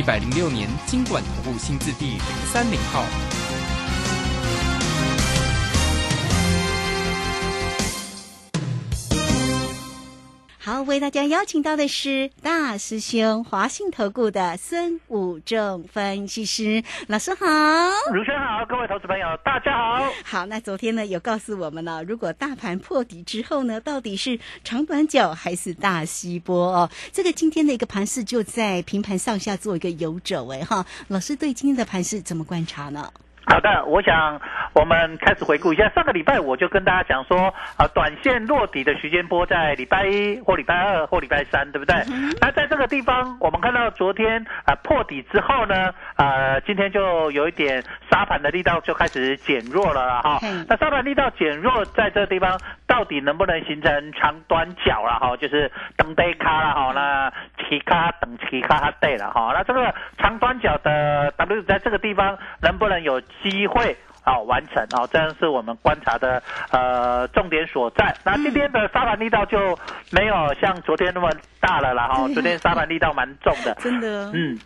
一百零六年经管投顾新字第零三零号。好，为大家邀请到的是大师兄华信投顾的孙武正分析师老师好。卢轩好，各位投资朋友大家好。好，那昨天呢有告诉我们了，如果大盘破底之后呢，到底是长短脚还是大西波哦？这个今天的一个盘势就在平盘上下做一个游走哎哈。老师对今天的盘势怎么观察呢？好的，我想我们开始回顾一下上个礼拜，我就跟大家讲说，啊，短线落底的时间波在礼拜一或礼拜二或礼拜三，对不对？那在这个地方，我们看到昨天啊破底之后呢，啊，今天就有一点沙盘的力道就开始减弱了哈。那沙盘力道减弱，在这个地方到底能不能形成长短角了哈？就是等低卡了哈，那起卡等起卡它对了哈。那这个长短角的 W 在这个地方能不能有？机会啊，完成啊，这样是我们观察的呃重点所在。那今天的沙盘力道就没有像昨天那么大了啦哈，昨天沙盘力道蛮重的，真的，嗯。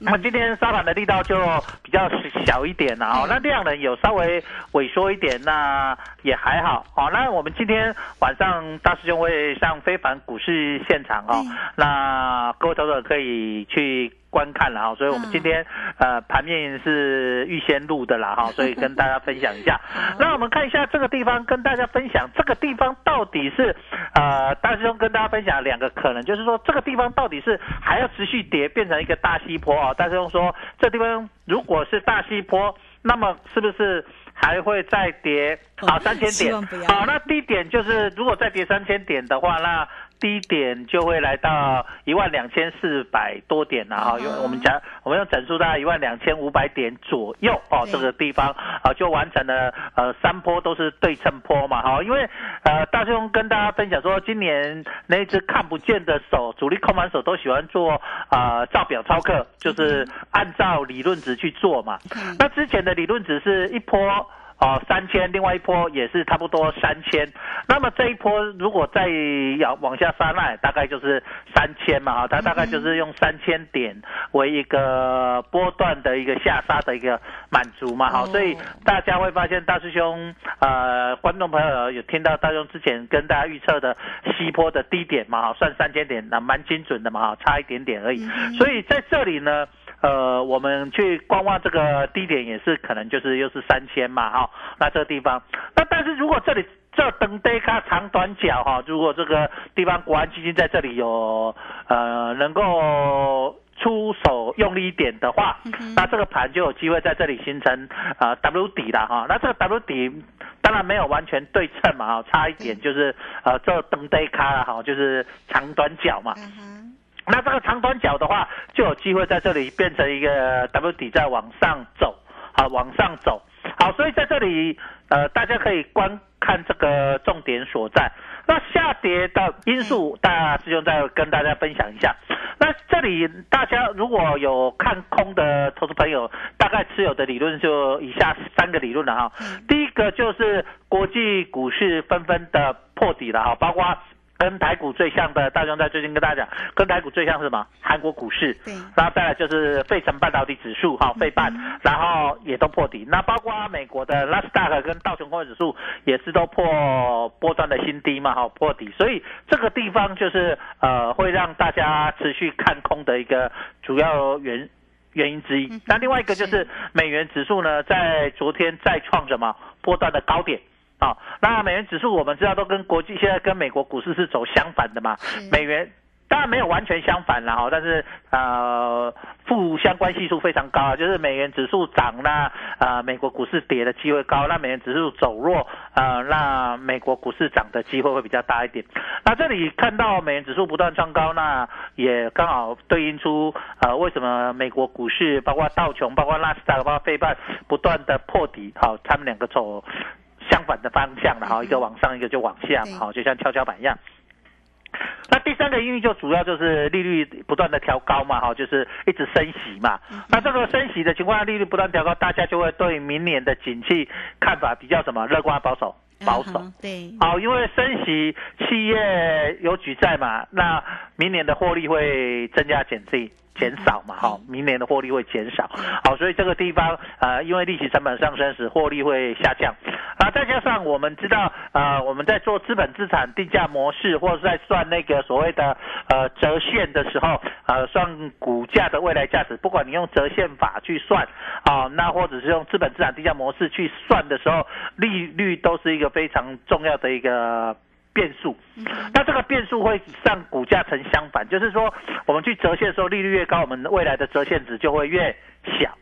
那今天沙盘的力道就比较小一点了哦，那量能有稍微萎缩一点，那也还好哦。那我们今天晚上大师兄会上非凡股市现场哦，那各位投资者可以去。观看了哈，所以我们今天呃盘面是预先录的啦哈，所以跟大家分享一下。那我们看一下这个地方，跟大家分享这个地方到底是呃大师兄跟大家分享两个可能，就是说这个地方到底是还要持续跌变成一个大西坡啊？大师兄说这地方如果是大西坡，那么是不是还会再跌好三千点？好，那低点就是如果再跌三千点的话，那。低点就会来到一万两千四百多点了哈，因为我们讲我们用整数大概一万两千五百点左右哦，这个地方啊就完成了呃三波都是对称波嘛哈，因为呃大兄跟大家分享说，今年那只看不见的手，主力控盘手都喜欢做啊照表操课，就是按照理论值去做嘛，那之前的理论值是一波。哦，三千，另外一波也是差不多三千，那么这一波如果再要往下杀，那大概就是三千嘛，哈，它大概就是用三千点为一个波段的一个下杀的一个满足嘛，哈，所以大家会发现大师兄，呃，观众朋友有听到大师兄之前跟大家预测的西坡的低点嘛，哈，算三千点，那蛮精准的嘛，哈，差一点点而已，所以在这里呢。呃，我们去观望这个低点也是可能就是又是三千嘛，哈，那这个地方，那但是如果这里这等低卡长短角哈，如果这个地方国安基金在这里有呃能够出手用力一点的话，那这个盘就有机会在这里形成啊 W 底了哈，那这个 W 底当然没有完全对称嘛，哈，差一点就是呃这等低卡了哈，就是长短角嘛。那这个长短角的话，就有机会在这里变成一个 W 底再往上走，好，往上走，好，所以在这里，呃，大家可以观看这个重点所在。那下跌的因素，大师兄再跟大家分享一下。那这里大家如果有看空的投资朋友，大概持有的理论就以下三个理论了哈。第一个就是国际股市纷纷的破底了哈，包括。跟台股最像的，大雄在最近跟大家讲，跟台股最像是什么？韩国股市。对。然后再来就是费城半导体指数，哈，费半，然后也都破底。那包括美国的纳斯达克跟道琼工业指数也是都破波段的新低嘛，哈，破底。所以这个地方就是呃，会让大家持续看空的一个主要原原因之一。那另外一个就是美元指数呢，在昨天再创什么波段的高点。好，那美元指数我们知道都跟国际现在跟美国股市是走相反的嘛？美元当然没有完全相反了哈，但是呃负相关系数非常高啊，就是美元指数涨那呃美国股市跌的机会高，那美元指数走弱呃那美国股市涨的机会会比较大一点。那这里看到美元指数不断创高，那也刚好对应出呃为什么美国股市包括道琼、包括纳斯达克、包括费半不断的破底，好，他们两个走相反的方向了哈，一个往上，一个就往下，好，就像跷跷板一样。那第三个因为就主要就是利率不断的调高嘛，哈，就是一直升息嘛。那这个升息的情况下，利率不断调高，大家就会对明年的景气看法比较什么乐观保守？保守。对。好，因为升息，企业有举债嘛，那明年的获利会增加减税。减少嘛，好，明年的获利会减少，好，所以这个地方呃，因为利息成本上升时，获利会下降，啊，再加上我们知道，呃，我们在做资本资产定价模式，或者在算那个所谓的呃折现的时候，呃，算股价的未来价值，不管你用折现法去算，啊，那或者是用资本资产定价模式去算的时候，利率都是一个非常重要的一个。变数，那这个变数会让股价成相反，就是说我们去折现的时候，利率越高，我们未来的折现值就会越小。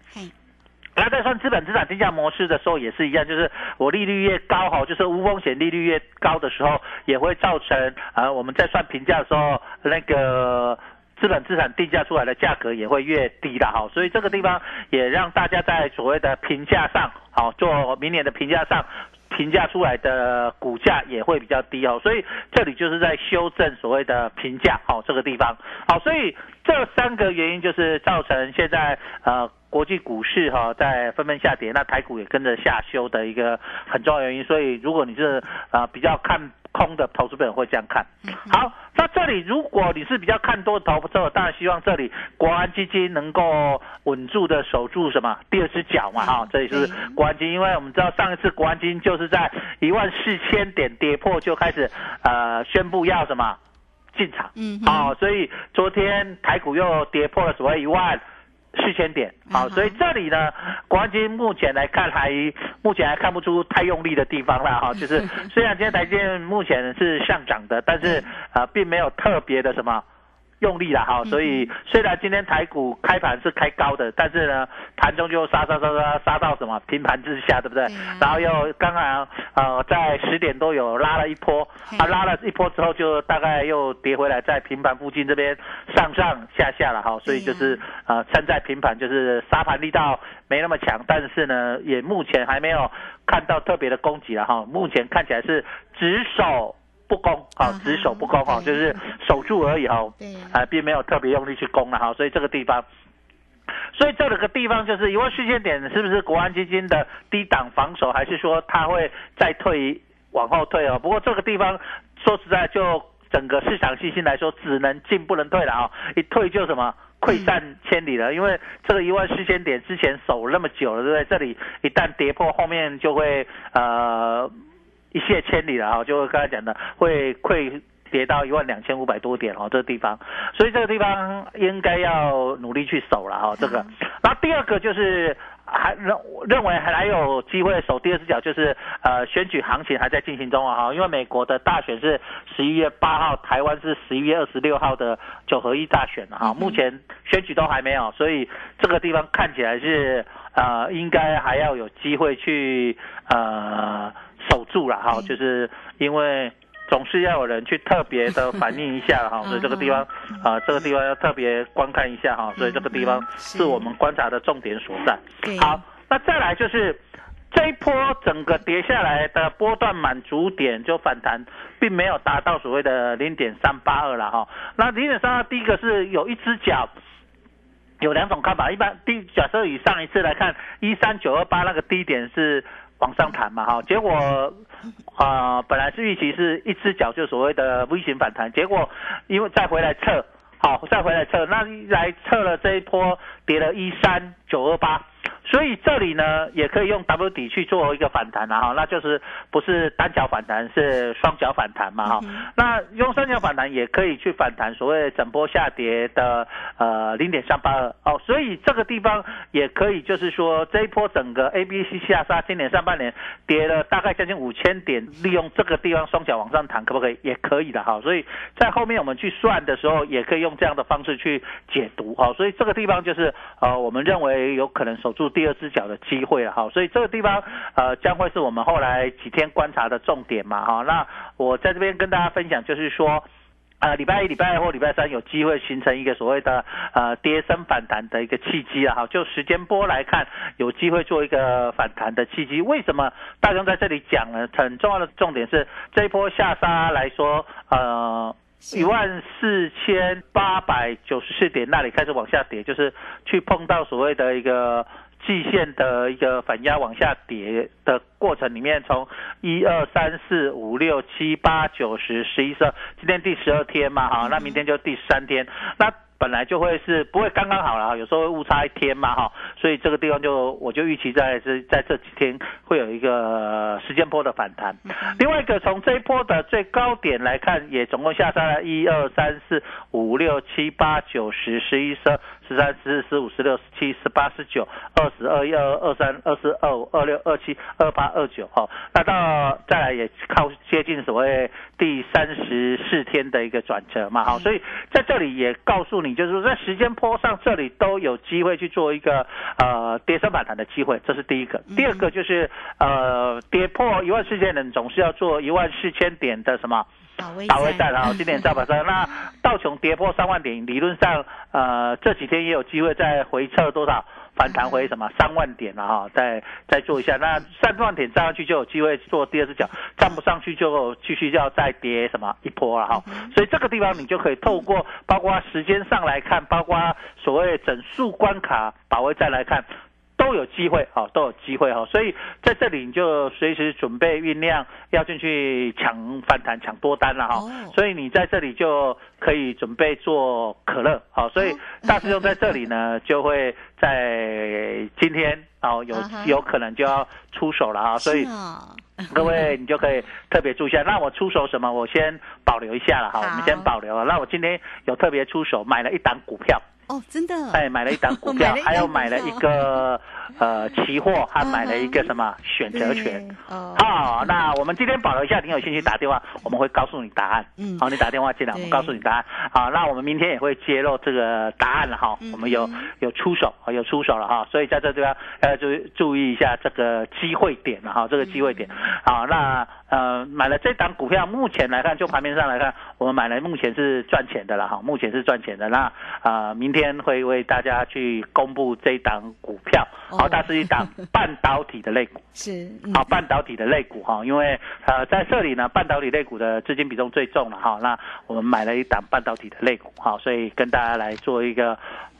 那在算资本资产定价模式的时候也是一样，就是我利率越高哈，就是无风险利率越高的时候，也会造成啊我们在算评价的时候，那个资本资产定价出来的价格也会越低的哈。所以这个地方也让大家在所谓的评价上，好做明年的评价上。评价出来的股价也会比较低哦，所以这里就是在修正所谓的评价，好这个地方，好，所以这三个原因就是造成现在呃国际股市哈在纷纷下跌，那台股也跟着下修的一个很重要原因，所以如果你是啊比较看。空的投资本会这样看好，那这里如果你是比较看多的投资者，当然希望这里国安基金能够稳住的守住什么第二只脚嘛哈，这里是国安基金，因为我们知道上一次国安基金就是在一万四千点跌破就开始呃宣布要什么进场，嗯，好，所以昨天台股又跌破了所谓一万。四千点，好，所以这里呢，国安基目前来看还目前还看不出太用力的地方了哈，就是 虽然今天台积目前是上涨的，但是啊，并没有特别的什么。用力了哈，所以虽然今天台股开盘是开高的，但是呢，盘中就杀杀杀杀杀到什么平盘之下，对不对？然后又刚刚呃在十点多有拉了一波，啊拉了一波之后就大概又跌回来，在平盘附近这边上上下下了哈，所以就是呃站在平盘就是杀盘力道没那么强，但是呢也目前还没有看到特别的攻击了哈，目前看起来是只守。不攻啊，只守不攻哈，就是守住而已哈，啊，并没有特别用力去攻了哈，所以这个地方，所以这个地方就是一万四千点是不是国安基金的低档防守，还是说它会再退往后退哦？不过这个地方说实在，就整个市场信心来说，只能进不能退了啊，一退就什么溃散千里了，因为这个一万四千点之前守那么久了，对不对？这里一旦跌破，后面就会呃。一泻千里了哈，就刚才讲的会溃跌到一万两千五百多点哦，这个地方，所以这个地方应该要努力去守了哈。这个，然后第二个就是还认认为还有机会守第二只脚，就是呃选举行情还在进行中啊哈，因为美国的大选是十一月八号，台湾是十一月二十六号的九合一大选哈，目前选举都还没有，所以这个地方看起来是呃应该还要有机会去呃。守住了哈，就是因为总是要有人去特别的反映一下哈，所以这个地方啊，这个地方要特别观看一下哈，所以这个地方是我们观察的重点所在。好，那再来就是这一波整个跌下来的波段满足点就反弹，并没有达到所谓的零点三八二了哈。那零点三二第一个是有一只脚，有两种看法，一般第假设以上一次来看，一三九二八那个低点是。往上弹嘛哈，结果啊本来是预期是一只脚就所谓的 V 型反弹，结果因为再回来测，好再回来测，那来测了这一波跌了一三九二八，所以这里呢也可以用 W 底去做一个反弹了哈，那就是不是单脚反弹，是双脚反弹嘛哈。那用双脚反弹也可以去反弹所谓整波下跌的呃零点三八二哦，所以这个地方也可以就是说这一波整个 A B C 下杀，今年上半年跌了大概将近五千点，利用这个地方双脚往上弹可不可以？也可以的哈。所以在后面我们去算的时候，也可以用这样的方式去解读哈。所以这个地方就是呃我们认为有可能守住第二只脚的机会了哈。所以这个地方呃将会是我们后来几天观察的重点嘛哈。那我在这边跟大家分享就是说。啊，礼拜一、礼拜二或礼拜三有机会形成一个所谓的呃跌升反弹的一个契机啊，哈，就时间波来看，有机会做一个反弹的契机。为什么大雄在这里讲呢？很重要的重点是这一波下杀来说，呃，一万四千八百九十四点那里开始往下跌，就是去碰到所谓的一个。季线的一个反压往下跌的过程里面，从一二三四五六七八九十十一十二，今天第十二天嘛，哈，那明天就第三天，那。本来就会是不会刚刚好了，有时候会误差一天嘛哈，所以这个地方就我就预期在这在这几天会有一个时间波的反弹。另外一个从这一波的最高点来看，也总共下杀了一二三四五六七八九十十一十二十三十四十五十六十七十八十九二十二一二二三二四二五二六二七二八二九哈，那到再来也靠接近所谓第三十四天的一个转折嘛哈，所以在这里也告诉你。你就是说，在时间坡上这里都有机会去做一个呃跌升反弹的机会，这是第一个。第二个就是呃跌破一万四千点，总是要做一万四千点的什么打位战啊？今年造板山，那道琼跌破三万点，理论上呃这几天也有机会再回撤多少？反弹回什么 三万点了哈，再再做一下，那三万点站上去就有机会做第二只脚，站不上去就继续要再跌什么一波了哈，所以这个地方你就可以透过包括时间上来看，包括所谓整数关卡保卫战来看。都有机会哈，都有机会哈，所以在这里你就随时准备酝酿要进去抢反弹、抢多单了哈。所以你在这里就可以准备做可乐好，所以大师兄在这里呢，就会在今天哦有有可能就要出手了哈。所以各位你就可以特别注意一下。那我出手什么？我先保留一下了哈，我们先保留了。那我今天有特别出手买了一档股票。哦，真的，哎，买了一档股票，还有买了一个呃期货，还买了一个什么选择权。好，那我们今天保留一下，你有兴趣打电话，我们会告诉你答案。嗯，好，你打电话进来，我们告诉你答案。好，那我们明天也会揭露这个答案了哈。我们有有出手，有出手了哈。所以在这地方要注注意一下这个机会点了哈，这个机会点。好，那。呃，买了这档股票，目前来看，就盘面上来看，我们买了目前是赚钱的了哈，目前是赚钱的。那啊，明天会为大家去公布这档股票，好，它是一档半导体的类股，是好半导体的类股哈，因为呃在这里呢，半导体类股的资金比重最重了哈，那我们买了一档半导体的类股哈，所以跟大家来做一个。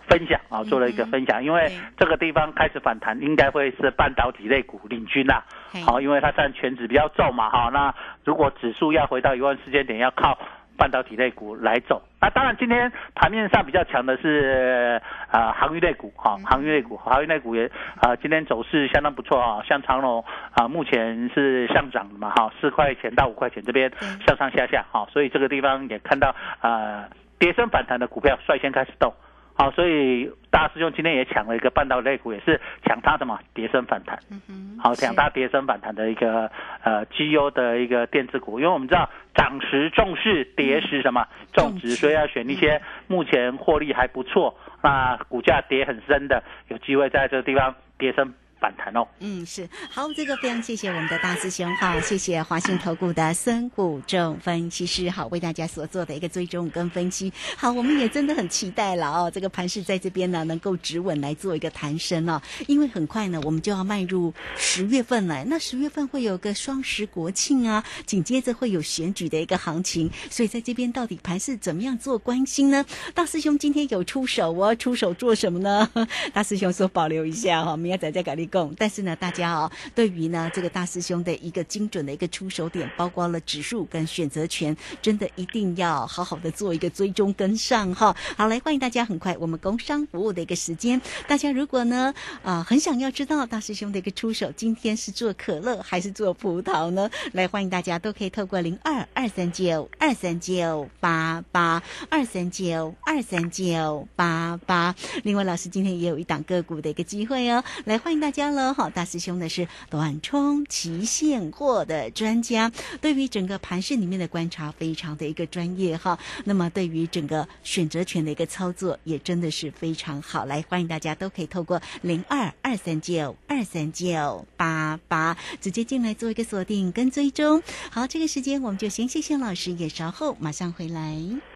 分享啊，做了一个分享，因为这个地方开始反弹，应该会是半导体类股领军啦。好，因为它占全指比较重嘛，哈。那如果指数要回到一万四千点，要靠半导体类股来走。那当然，今天盘面上比较强的是啊，航运类股，哈，航运类股，航运类股也啊，今天走势相当不错啊。像长龙啊，目前是上涨的嘛，哈，四块钱到五块钱这边上上下下，哈，所以这个地方也看到啊，跌升反弹的股票率先开始动。好，所以大师兄今天也抢了一个半导体股，也是抢它什么跌升反弹。嗯哼，好，抢它跌升反弹的一个呃绩优的一个电子股，因为我们知道涨时重视，跌时什么重值，所以要选一些目前获利还不错，那股价跌很深的，有机会在这个地方跌升。反弹哦，嗯，是好，这个非常谢谢我们的大师兄哈，谢谢华信投顾的孙谷正分析师好，为大家所做的一个追踪跟分析。好，我们也真的很期待了哦，这个盘势在这边呢能够止稳来做一个弹升哦，因为很快呢我们就要迈入十月份了，那十月份会有个双十国庆啊，紧接着会有选举的一个行情，所以在这边到底盘势怎么样做关心呢？大师兄今天有出手哦，出手做什么呢？大师兄说保留一下哈，明天再再改但是呢，大家哦，对于呢这个大师兄的一个精准的一个出手点，包括了指数跟选择权，真的一定要好好的做一个追踪跟上哈。好，来欢迎大家，很快我们工商服务的一个时间，大家如果呢啊、很想要知道大师兄的一个出手，今天是做可乐还是做葡萄呢？来欢迎大家都可以透过零二二三九二三九八八二三九二三九八八。另外，老师今天也有一档个股的一个机会哦，来欢迎大家了哈！大师兄呢是短冲期现货的专家，对于整个盘市里面的观察非常的一个专业哈。那么对于整个选择权的一个操作也真的是非常好，来欢迎大家都可以透过零二二三九二三九八八直接进来做一个锁定跟追踪。好，这个时间我们就先谢谢老师，也稍后马上回来。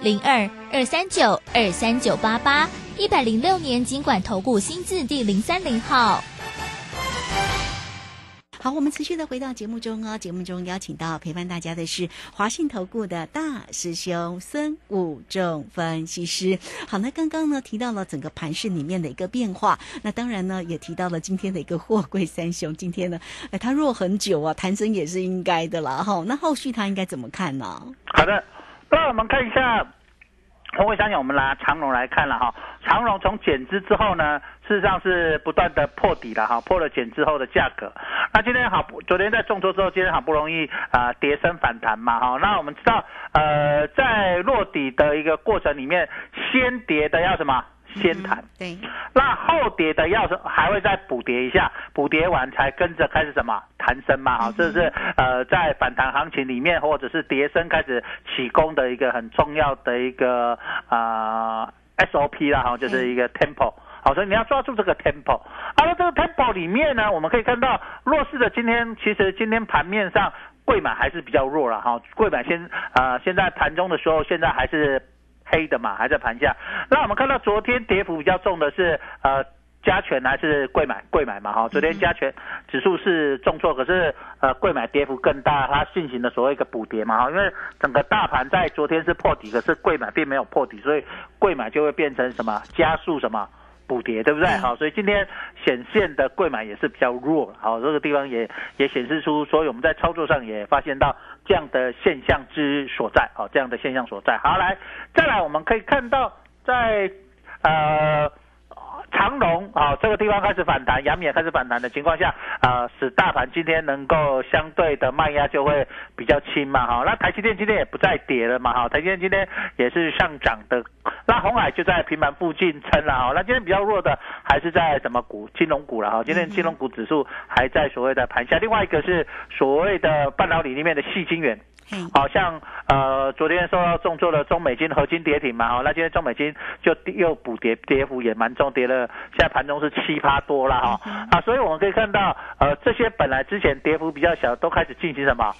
零二二三九二三九八八，一百零六年经管投顾新字第零三零号。好，我们持续的回到节目中哦。节目中邀请到陪伴大家的是华信投顾的大师兄孙武仲分析师。好，那刚刚呢提到了整个盘市里面的一个变化，那当然呢也提到了今天的一个货柜三雄。今天呢，哎，他弱很久啊，弹升也是应该的啦。哈，那后续他应该怎么看呢？好的，那我们看一下，我会相信我们拿长荣来看了哈。长荣从减资之后呢，事实上是不断的破底了哈，破了减之后的价格。那今天好，昨天在重挫之后，今天好不容易啊、呃跌升反弹嘛哈。那我们知道，呃，在落底的一个过程里面，先跌的要什么？先谈。对，那后跌的要是还会再补跌一下，补跌完才跟着开始什么弹升嘛？哈，这是呃在反弹行情里面或者是跌升开始起攻的一个很重要的一个啊、呃 SOP 啦，哈，就是一个 tempo。好，所以你要抓住这个 tempo。啊，那这个 tempo 里面呢，我们可以看到弱势的今天其实今天盘面上贵买还是比较弱了哈，贵买现呃现在盘中的时候现在还是黑的嘛，还在盘下。那我们看到昨天跌幅比较重的是呃加权还是贵买？贵买嘛哈，昨天加权指数是重挫，可是呃贵买跌幅更大，它进行了所谓一个补跌嘛哈，因为整个大盘在昨天是破底，可是贵买并没有破底，所以贵买就会变成什么加速什么。补跌，对不对？嗯好，所以今天显现的贵买也是比较弱，好，这个地方也也显示出，所以我们在操作上也发现到这样的现象之所在，好，这样的现象所在。好，来，再来，我们可以看到在呃。长隆啊，这个地方开始反弹，阳明也开始反弹的情况下，啊，使大盘今天能够相对的卖压就会比较轻嘛，哈。那台积电今天也不再跌了嘛，哈。台积电今天也是上涨的，那红海就在平盘附近撑了，哈。那今天比较弱的还是在什么股？金融股了，哈。今天金融股指数还在所谓的盘下，另外一个是所谓的半导体里面的细晶圆，嘿，好像呃昨天受到重挫的中美金合金跌停嘛，好，那今天中美金就又补跌，跌幅也蛮重，跌了，现在盘中是七八多了哈，啊，所以我们可以看到，呃，这些本来之前跌幅比较小，都开始进行什么？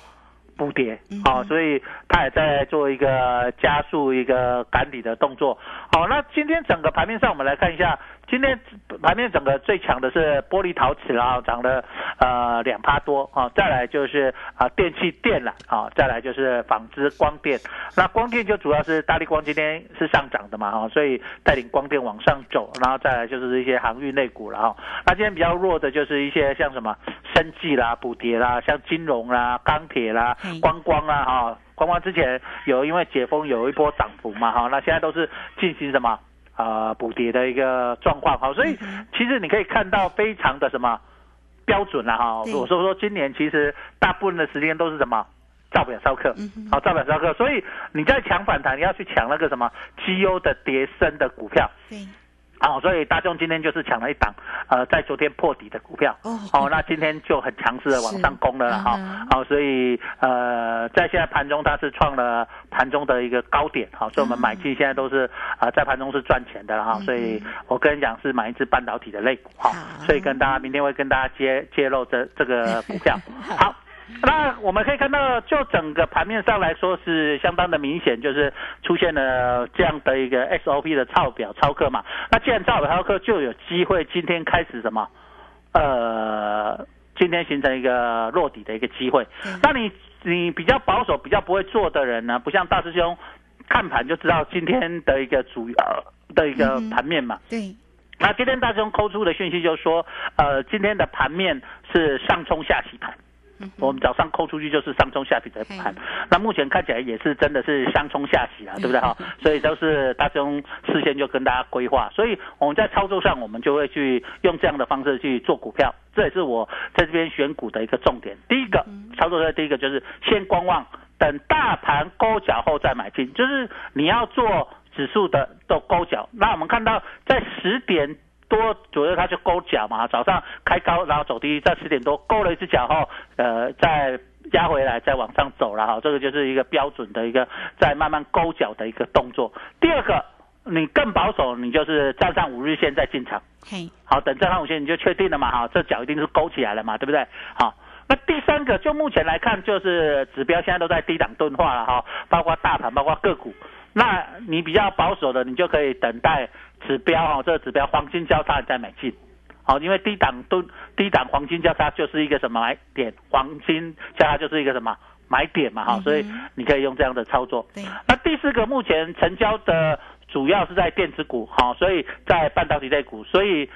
补跌，好、所以它也在做一个加速一个赶底的动作。好，那今天整个盘面上，我们来看一下，今天盘面整个最强的是玻璃陶瓷啊，涨了呃两趴多啊，再来就是啊电器电缆啊，再来就是纺织光电。那光电就主要是大力光今天是上涨的嘛哈，所以带领光电往上走，然后再来就是一些航运类股了哈。那今天比较弱的就是一些像什么生技啦、补跌啦、像金融啦、钢铁啦嗯、观光啦哈。观光之前有因为解封有一波涨幅嘛哈，那现在都是进行什么呃补跌的一个状况哈，所以其实你可以看到非常的什么标准了哈。对我说说今年其实大部分的时间都是什么？照表烧课嗯哼，好，照表烧课。所以你在抢反弹，你要去抢那个什么绩优的跌升的股票。对，哦，所以大众今天就是抢了一档，呃，在昨天破底的股票，哦哦，那今天就很强势的往上攻了哈，嗯好、所以呃，在现在盘中它是创了盘中的一个高点，好、所以我们买进现在都是啊、呃在盘中是赚钱的了哈，嗯所以我跟你讲是买一只半导体的类股哈、好所以跟大家明天会跟大家揭揭露这这个 股票，好。那我们可以看到，就整个盘面上来说是相当的明显，就是出现了这样的一个 SOP 的超表超客嘛。那既然超表超客，就有机会今天开始什么？呃，今天形成一个落底的一个机会。那你你比较保守、比较不会做的人呢，不像大师兄看盘就知道今天的一个主要的一个盘面嘛。对，那今天大师兄抠出的讯息就是说，呃，今天的盘面是上冲下洗盘。我们早上扣出去就是上冲下洗的盘，那目前看起来也是真的是上冲下洗啊，对不对哈？所以都是大师兄事先就跟大家规划，所以我们在操作上我们就会去用这样的方式去做股票，这也是我在这边选股的一个重点。第一个操作的第一个就是先观望，等大盘勾脚后再买进，就是你要做指数的都勾脚。那我们看到在十点。多左右，它就勾脚嘛，早上开高，然后走低，在十点多勾了一只脚后，呃，再压回来，再往上走了哈，这个就是一个标准的一个在慢慢勾脚的一个动作。第二个，你更保守，你就是站上五日线再进场，嘿，好，等站上五线你就确定了嘛，哈，这脚一定是勾起来了嘛，对不对？好。那第三个，就目前来看，就是指标现在都在低档钝化了哈，包括大盘，包括个股。那你比较保守的，你就可以等待指标哈，这个指标黄金交叉你再买进。好，因为低档都低档黄金交叉就是一个什么买点，黄金交叉就是一个什么买点嘛哈，所以你可以用这样的操作。那第四个，目前成交的主要是在电子股哈，所以在半导体类股，所以。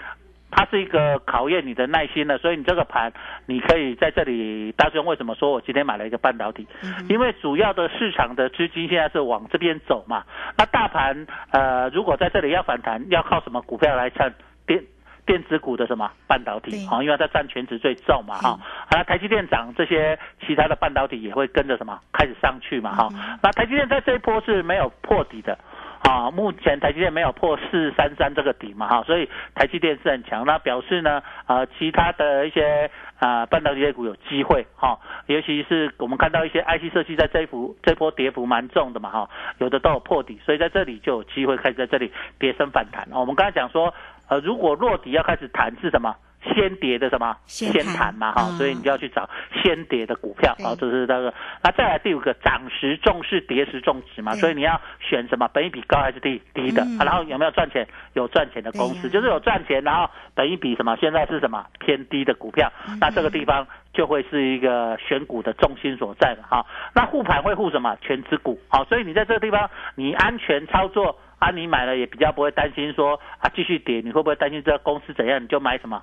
它是一个考验你的耐心的，所以你这个盘，你可以在这里。大师兄为什么说我今天买了一个半导体？因为主要的市场的资金现在是往这边走嘛。那大盘呃，如果在这里要反弹，要靠什么股票来撑？电电子股的什么半导体？好，因为它占全值最重嘛，哈。那台积电涨，这些其他的半导体也会跟着什么开始上去嘛，哈。那台积电在这一波是没有破底的。啊，目前台积电没有破四三三这个底嘛，哈，所以台积电是很强。那表示呢，呃，其他的一些啊半导体类股有机会哈，尤其是我们看到一些 IC 设计在这一幅这波跌幅蛮重的嘛，哈，有的都有破底，所以在这里就有机会开始在这里跌升反弹。我们刚才讲说，呃，如果落底要开始弹是什么？先跌的什么先盘嘛哈，嗯所以你就要去找先跌的股票啊，这是那个。那再来第五个，涨时重视，跌时重值嘛，所以你要选什么？本益比高还是低？低的、嗯啊然后有没有赚钱？有赚钱的公司，就是有赚钱，然后本益比什么？现在是什么偏低的股票？嗯那这个地方就会是一个选股的重心所在了哈。那护盘会护什么？全指股好，所以你在这个地方你安全操作。啊，你买了也比较不会担心说啊继续跌，你会不会担心这个公司怎样？你就买什么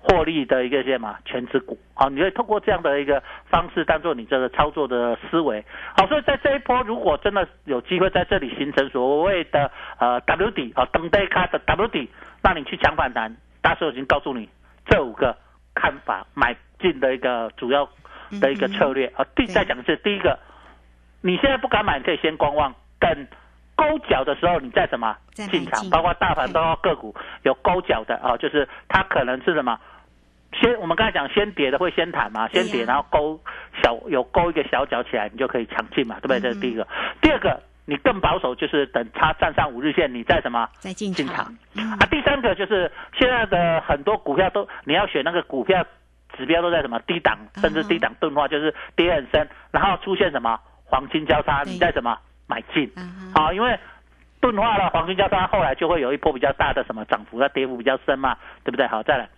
获利的一个什么全指股？好，你可以透过这样的一个方式当做你这个操作的思维。好，所以在这一波，如果真的有机会在这里形成所谓的呃 W 底啊等待卡的 W 底，那你去抢反弹，大师已经告诉你这五个看法买进的一个主要的一个策略啊。第再讲一次，第一个，你现在不敢买，你可以先观望，等。勾脚的时候，你再什么进场？包括大盘，包括个股有勾脚的啊，就是它可能是什么？先我们刚才讲先跌的会先弹嘛，先跌然后勾小有勾一个小脚起来，你就可以抢进嘛，对不对？这是第一个。嗯第二个，你更保守，就是等它站上五日线，你再什么？再进进场场，啊，第三个就是现在的很多股票都你要选那个股票指标都在什么低档，甚至低档钝化，就是跌很深，然后出现什么黄金交叉，你在什么买进。好啊，因为钝化了黄金交叉，后来就会有一波比较大的什么涨幅，它跌幅比较深嘛，对不对？好，再来。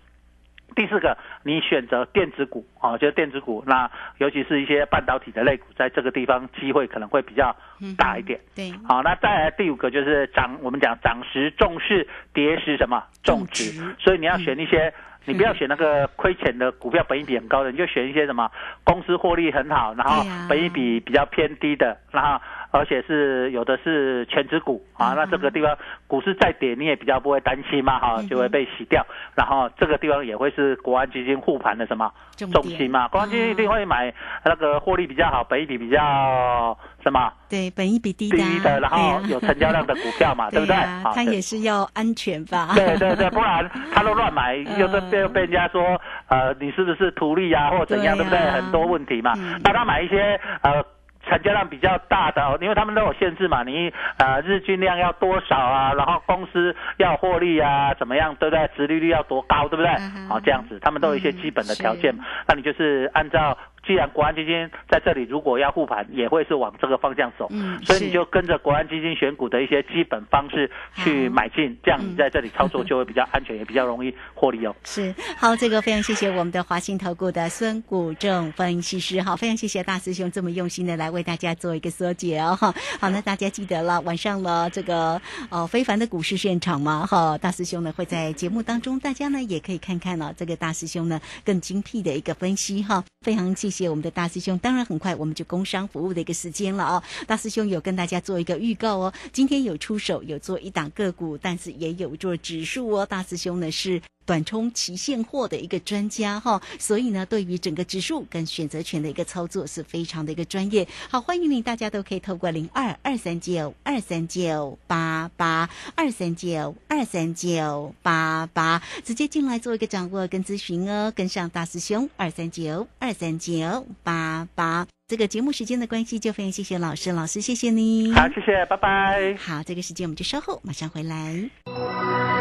第四个，你选择电子股啊，就是电子股，那尤其是一些半导体的类股，在这个地方机会可能会比较大一点。对，好，那再来第五个就是涨，我们讲涨时重视，跌时什么？重值，所以你要选一些，你不要选那个亏钱的股票，本益比很高的，你就选一些什么公司获利很好，然后本益比比较偏低的，然后而且是有的是全指股啊，那这个地方股市再跌你也比较不会担心嘛哈，就会被洗掉。然后这个地方也会是国安基金护盘的什么重心嘛，国安基金一定会买那个获利比较好、本益比比较什么对，本益比低的，然后有成交量的股票嘛，对不对？它也是要安全吧？对对对，不然他都乱买，又被被被人家说呃你是不是图利啊，或怎样，对不对？很多问题嘛。那他买一些呃。成交量比较大的，因为他们都有限制嘛，你呃日均量要多少啊？然后公司要获利啊，怎么样，对不对？殖利率要多高，对不对？好，这样子，他们都有一些基本的条件嘛。那你就是按照。既然国安基金在这里，如果要护盘，也会是往这个方向走，嗯，所以你就跟着国安基金选股的一些基本方式去买进，这样你在这里操作就会比较安全，也比较容易获利哦。是，好，这个非常谢谢我们的华信投顾的孙谷正分析师，好，非常谢谢大师兄这么用心的来为大家做一个缩解哦，哈，好，那大家记得了，晚上了这个呃非凡的股市现场嘛，哈，大师兄呢会在节目当中，大家呢也可以看看呢这个大师兄呢更精辟的一个分析哈，非常谢。谢谢我们的大师兄，当然很快我们就工商服务的一个时间了哦。大师兄有跟大家做一个预告哦，今天有出手有做一档个股，但是也有做指数哦。大师兄呢是。短冲期现货的一个专家哈，所以呢，对于整个指数跟选择权的一个操作是非常的一个专业。好，欢迎你，大家都可以透过零二二三九二三九八八二三九二三九八八直接进来做一个掌握跟咨询哦。跟上大师兄二三九二三九八八。这个节目时间的关系，就非常谢谢老师，老师谢谢你。好，谢谢，拜拜。好，这个时间我们就稍后马上回来。